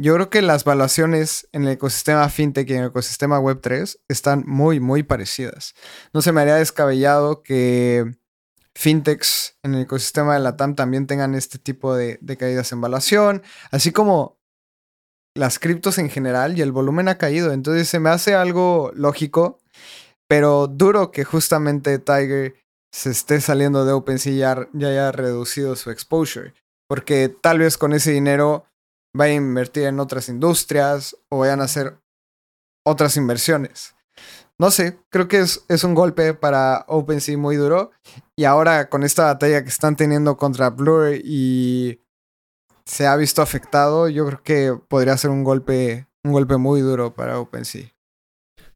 yo creo que las valuaciones en el ecosistema fintech y en el ecosistema Web3 están muy, muy parecidas. No se me haría descabellado que fintechs en el ecosistema de la TAM también tengan este tipo de, de caídas en valuación, así como las criptos en general y el volumen ha caído. Entonces se me hace algo lógico, pero duro que justamente Tiger se esté saliendo de OpenSea y ya, ya haya reducido su exposure. Porque tal vez con ese dinero vaya a invertir en otras industrias o vayan a hacer otras inversiones. No sé, creo que es, es un golpe para OpenSea muy duro. Y ahora con esta batalla que están teniendo contra Blur y se ha visto afectado, yo creo que podría ser un golpe, un golpe muy duro para OpenSea.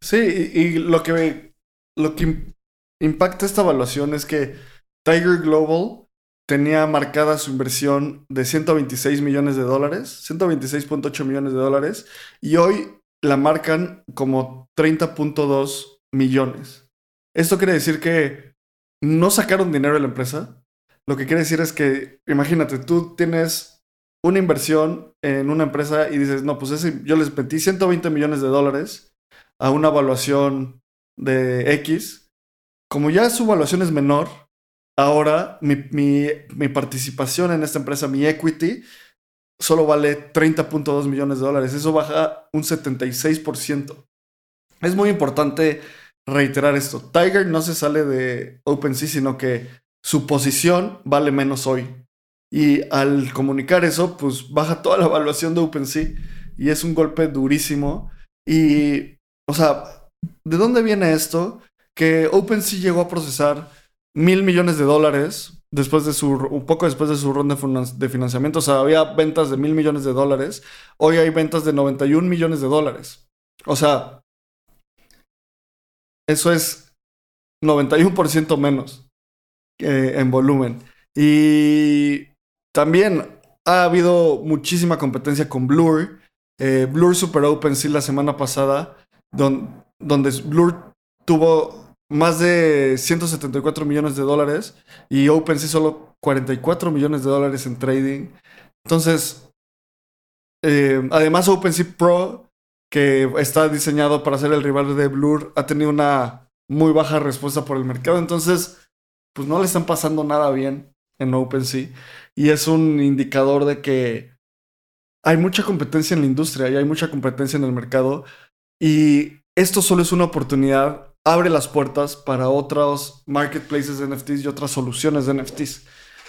Sí, y, lo que lo que impacta esta evaluación es que Tiger Global tenía marcada su inversión de 126 millones de dólares, 126.8 millones de dólares, y hoy la marcan como 30.2 millones. Esto quiere decir que no sacaron dinero de la empresa. Lo que quiere decir es que, imagínate, tú tienes una inversión en una empresa y dices, no, pues yo les metí 120 millones de dólares a una evaluación de X. Como ya su evaluación es menor, ahora mi, mi, mi participación en esta empresa, mi equity, solo vale 30.2 millones de dólares. Eso baja un 76%. Es muy importante reiterar esto. Tiger no se sale de OpenSea, sino que su posición vale menos hoy. Y al comunicar eso, pues baja toda la evaluación de OpenSea y es un golpe durísimo. Y, o sea, ¿de dónde viene esto? Que OpenSea llegó a procesar mil millones de dólares después de su, un poco después de su ronda de financiamiento. O sea, había ventas de mil millones de dólares. Hoy hay ventas de 91 millones de dólares. O sea, eso es 91% menos en volumen. Y también ha habido muchísima competencia con Blur. Eh, Blur Super Open sí la semana pasada, donde Blur tuvo más de 174 millones de dólares y OpenSea solo 44 millones de dólares en trading. Entonces, eh, además OpenSea Pro, que está diseñado para ser el rival de Blur, ha tenido una muy baja respuesta por el mercado. Entonces, pues no le están pasando nada bien en OpenSea. Y es un indicador de que hay mucha competencia en la industria y hay mucha competencia en el mercado. Y esto solo es una oportunidad, abre las puertas para otros marketplaces de NFTs y otras soluciones de NFTs.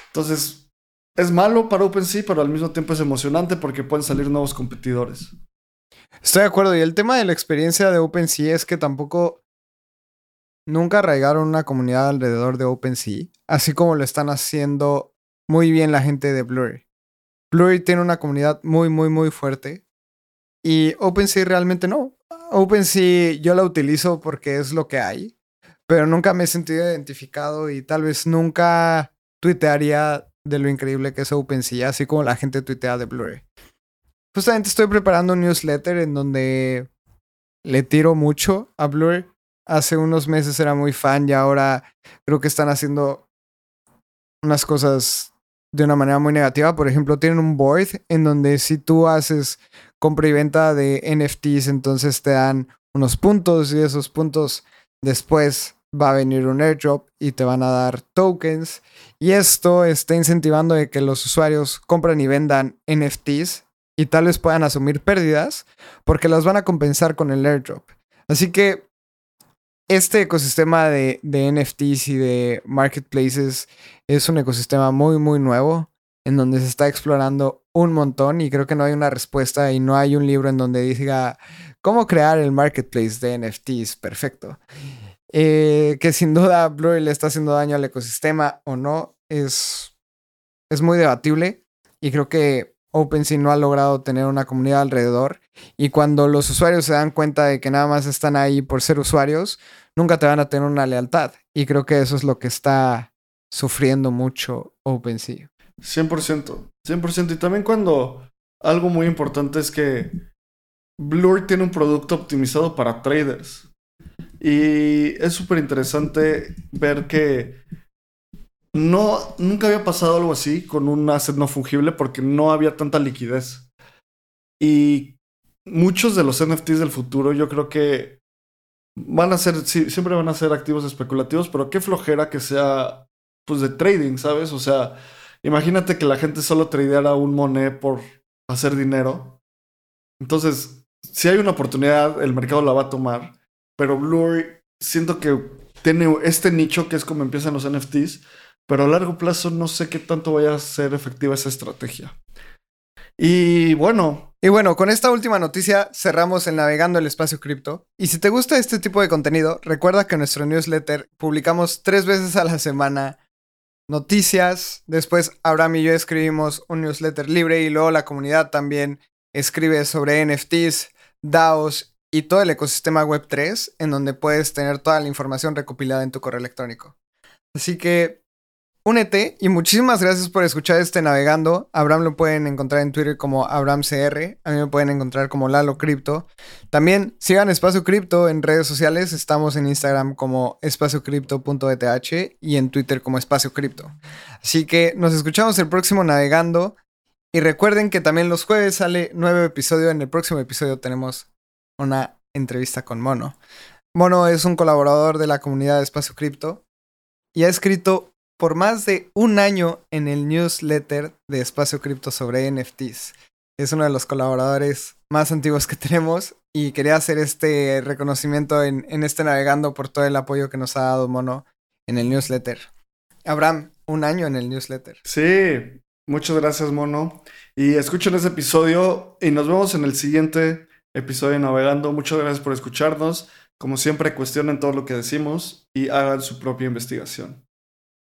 Entonces, es malo para OpenSea, pero al mismo tiempo es emocionante porque pueden salir nuevos competidores. Estoy de acuerdo. Y el tema de la experiencia de OpenSea es que tampoco nunca arraigaron una comunidad alrededor de OpenSea, así como lo están haciendo muy bien la gente de Blurry. Blurry tiene una comunidad muy, muy, muy fuerte y OpenSea realmente no. OpenSea yo la utilizo porque es lo que hay, pero nunca me he sentido identificado y tal vez nunca tuitearía de lo increíble que es OpenSea, así como la gente tuitea de Blurry. Justamente estoy preparando un newsletter en donde le tiro mucho a Blur hace unos meses era muy fan y ahora creo que están haciendo unas cosas de una manera muy negativa. Por ejemplo, tienen un board en donde si tú haces compra y venta de NFTs, entonces te dan unos puntos y esos puntos después va a venir un airdrop y te van a dar tokens. Y esto está incentivando de que los usuarios compren y vendan NFTs y tal vez puedan asumir pérdidas porque las van a compensar con el airdrop. Así que este ecosistema de, NFTs y de marketplaces es un ecosistema muy, muy nuevo en donde se está explorando un montón y creo que no hay una respuesta y no hay un libro en donde diga cómo crear el marketplace de NFTs perfecto. Eh, que sin duda Blur le está haciendo daño al ecosistema o no es, es muy debatible y creo que OpenSea no ha logrado tener una comunidad alrededor y cuando los usuarios se dan cuenta de que nada más están ahí por ser usuarios, nunca te van a tener una lealtad. Y creo que eso es lo que está sufriendo mucho OpenSea. 100%, 100%. Y también cuando algo muy importante es que Blur tiene un producto optimizado para traders. Y es súper interesante ver que no, nunca había pasado algo así con un asset no fungible porque no había tanta liquidez. Y muchos de los NFTs del futuro yo creo que van a ser, sí, siempre van a ser activos especulativos, pero qué flojera que sea, pues, de trading, ¿sabes? O sea, imagínate que la gente solo tradeara un Monet por hacer dinero. Entonces, si hay una oportunidad, el mercado la va a tomar, pero Blur siento que tiene este nicho que es como empiezan los NFTs, pero a largo plazo no sé qué tanto vaya a ser efectiva esa estrategia. Y bueno, y bueno, con esta última noticia cerramos el Navegando el Espacio Cripto. Y si te gusta este tipo de contenido, recuerda que en nuestro newsletter publicamos tres veces a la semana noticias. Después Abraham y yo escribimos un newsletter libre y luego la comunidad también escribe sobre NFTs, DAOs y todo el ecosistema Web3 en donde puedes tener toda la información recopilada en tu correo electrónico. Así que únete y muchísimas gracias por escuchar este navegando. Abraham lo pueden encontrar en Twitter como AbrahamCR, a mí me pueden encontrar como Lalo Cripto. También sigan Espacio Cripto en redes sociales, estamos en Instagram como espaciocrypto.eth y en Twitter como Espacio Cripto. Así que nos escuchamos el próximo navegando Y recuerden que también los jueves sale nuevo episodio. En el próximo episodio tenemos una entrevista con Mono. Mono es un colaborador de la comunidad de Espacio Cripto y ha escrito por más de un año en el newsletter de Espacio Cripto sobre NFTs. Es uno de los colaboradores más antiguos que tenemos y quería hacer este reconocimiento en, este navegando por todo el apoyo que nos ha dado Mono en el newsletter. Abraham, un año en el newsletter. Sí, muchas gracias, Mono. Y escuchen ese episodio y nos vemos en el siguiente episodio de Navegando. Muchas gracias por escucharnos. Como siempre, cuestionen todo lo que decimos y hagan su propia investigación.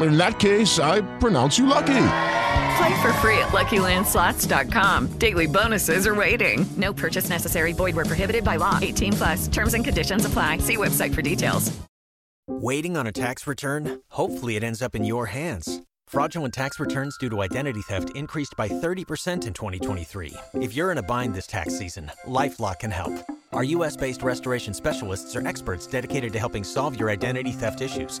In that case, I pronounce you lucky. Play for free at LuckyLandSlots.com. Daily bonuses are waiting. No purchase necessary. Void where prohibited by law. 18 plus. Terms and conditions apply. See website for details. Waiting on a tax return? Hopefully, it ends up in your hands. Fraudulent tax returns due to identity theft increased by 30% in 2023. If you're in a bind this tax season, LifeLock can help. Our U.S.-based restoration specialists are experts dedicated to helping solve your identity theft issues.